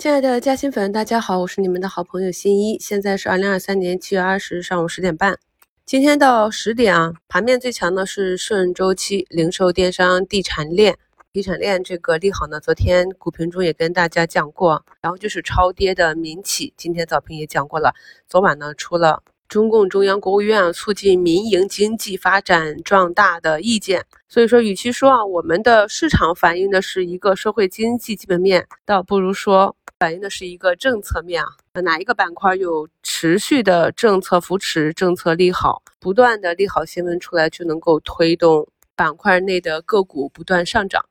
亲爱的嘉兴粉，大家好，我是你们的好朋友新一。现在是二零二三年七月二十日上午十点半。今天到十点啊，盘面最强的是顺周期、零售、电商、地产链。地产链这个利好呢，昨天股评中也跟大家讲过。然后就是超跌的民企，今天早评也讲过了。昨晚呢，出了中共中央、国务院促进民营经济发展壮大的意见。所以说，与其说啊，我们的市场反映的是一个社会经济基本面，倒不如说。反映的是一个政策面啊，哪一个板块有持续的政策扶持、政策利好，不断的利好新闻出来，就能够推动板块内的个股不断上涨。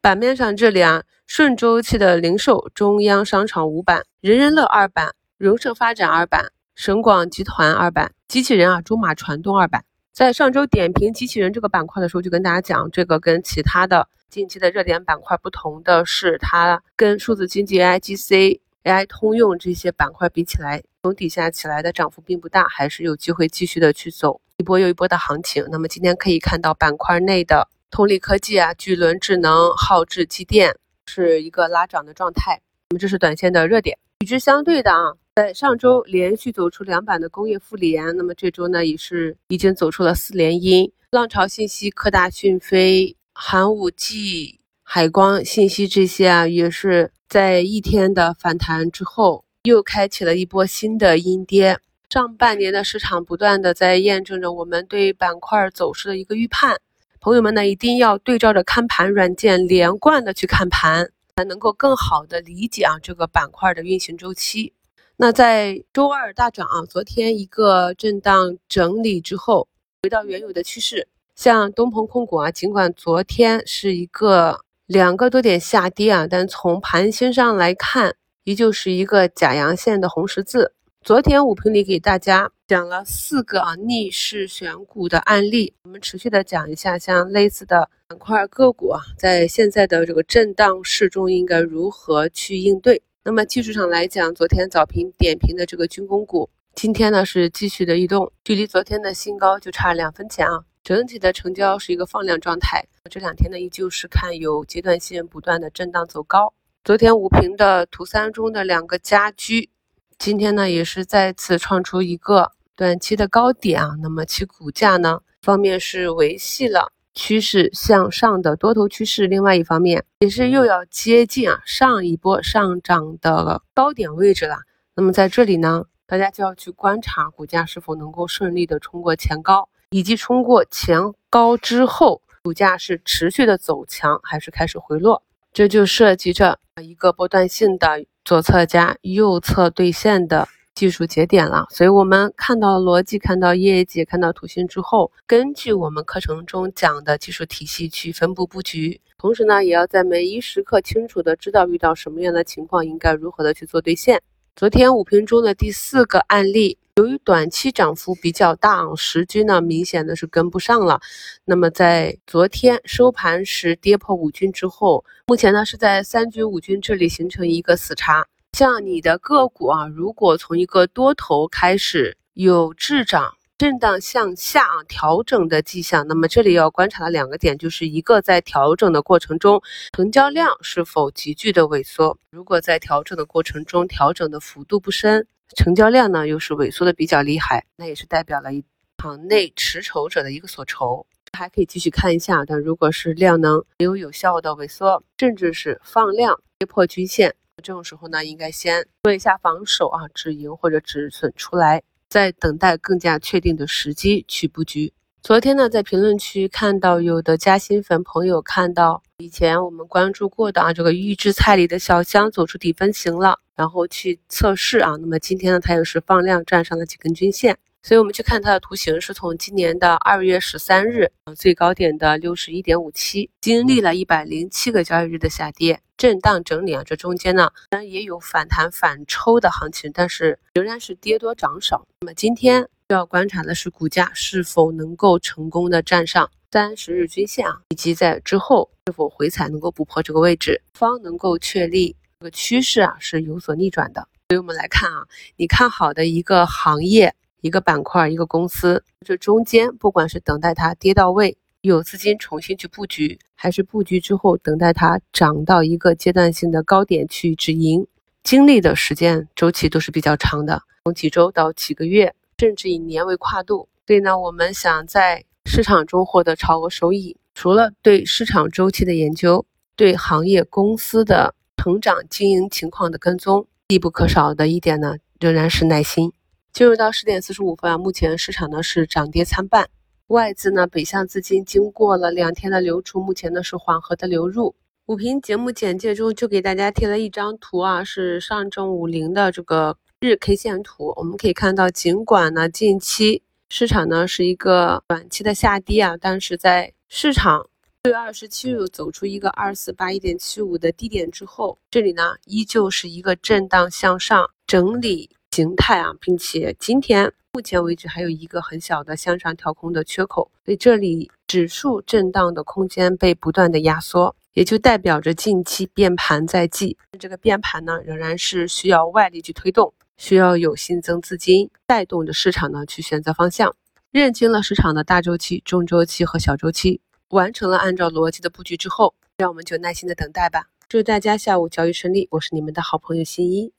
板面上这里啊，顺周期的零售中央商场五板，人人乐二板，荣盛发展二板，省广集团二板，机器人啊，中马传动二板。在上周点评机器人这个板块的时候，就跟大家讲，这个跟其他的近期的热点板块不同的是，它跟数字经济、AI、GC、AI 通用这些板块比起来，从底下起来的涨幅并不大，还是有机会继续的去走一波又一波的行情。那么今天可以看到板块内的通力科技啊、巨轮智能、浩智机电是一个拉涨的状态。那么这是短线的热点。与之相对的啊。在上周连续走出两板的工业富联，那么这周呢也是已经走出了四连阴。浪潮信息、科大讯飞、寒武纪、海光信息这些啊，也是在一天的反弹之后，又开启了一波新的阴跌。上半年的市场不断的在验证着我们对板块走势的一个预判。朋友们呢，一定要对照着看盘软件连贯的去看盘，才能够更好的理解啊这个板块的运行周期。那在周二大涨啊，昨天一个震荡整理之后，回到原有的趋势。像东鹏控股啊，尽管昨天是一个两个多点下跌啊，但从盘形上来看，依旧是一个假阳线的红十字。昨天五评里给大家讲了四个啊逆势选股的案例，我们持续的讲一下像类似的板块个股啊，在现在的这个震荡市中应该如何去应对。那么技术上来讲，昨天早评点评的这个军工股，今天呢是继续的异动，距离昨天的新高就差两分钱啊。整体的成交是一个放量状态，这两天呢依旧是看有阶段性不断的震荡走高。昨天五评的图三中的两个家居，今天呢也是再次创出一个短期的高点啊。那么其股价呢方面是维系了。趋势向上的多头趋势，另外一方面也是又要接近啊上一波上涨的高点位置了。那么在这里呢，大家就要去观察股价是否能够顺利的冲过前高，以及冲过前高之后，股价是持续的走强还是开始回落，这就涉及着一个波段性的左侧加右侧兑现的。技术节点了，所以我们看到逻辑，看到业绩，看到图形之后，根据我们课程中讲的技术体系去分布布局，同时呢，也要在每一时刻清楚的知道遇到什么样的情况，应该如何的去做兑现。昨天五评中的第四个案例，由于短期涨幅比较大，时均呢明显的是跟不上了。那么在昨天收盘时跌破五均之后，目前呢是在三均五均这里形成一个死叉。像你的个股啊，如果从一个多头开始有滞涨、震荡向下啊调整的迹象，那么这里要观察的两个点，就是一个在调整的过程中，成交量是否急剧的萎缩。如果在调整的过程中，调整的幅度不深，成交量呢又是萎缩的比较厉害，那也是代表了一场内持筹者的一个所筹，还可以继续看一下。但如果是量能没有有效的萎缩，甚至是放量跌破均线。这种时候呢，应该先做一下防守啊，止盈或者止损出来，再等待更加确定的时机去布局。昨天呢，在评论区看到有的加薪粉朋友看到以前我们关注过的啊，这个预制菜里的小香走出底分型了，然后去测试啊，那么今天呢，它又是放量站上了几根均线。所以，我们去看它的图形，是从今年的二月十三日，最高点的六十一点五七，经历了一百零七个交易日的下跌、震荡整理啊，这中间呢，虽然也有反弹反抽的行情，但是仍然是跌多涨少。那么今天需要观察的是股价是否能够成功的站上三十日均线啊，以及在之后是否回踩能够补破这个位置，方能够确立这个趋势啊是有所逆转的。所以我们来看啊，你看好的一个行业。一个板块，一个公司，这中间不管是等待它跌到位，有资金重新去布局，还是布局之后等待它涨到一个阶段性的高点去止盈，经历的时间周期都是比较长的，从几周到几个月，甚至以年为跨度。所以呢，我们想在市场中获得超额收益，除了对市场周期的研究，对行业公司的成长经营情况的跟踪，必不可少的一点呢，仍然是耐心。进入到十点四十五分啊，目前市场呢是涨跌参半，外资呢北向资金经过了两天的流出，目前呢是缓和的流入。五评节目简介中就给大家贴了一张图啊，是上证五零的这个日 K 线图，我们可以看到，尽管呢近期市场呢是一个短期的下跌啊，但是在市场六月二十七日走出一个二四八一点七五的低点之后，这里呢依旧是一个震荡向上整理。形态啊，并且今天目前为止还有一个很小的向上调空的缺口，所以这里指数震荡的空间被不断的压缩，也就代表着近期变盘在即。这个变盘呢，仍然是需要外力去推动，需要有新增资金带动着市场呢去选择方向。认清了市场的大周期、中周期和小周期，完成了按照逻辑的布局之后，让我们就耐心的等待吧。祝大家下午交易顺利，我是你们的好朋友新一。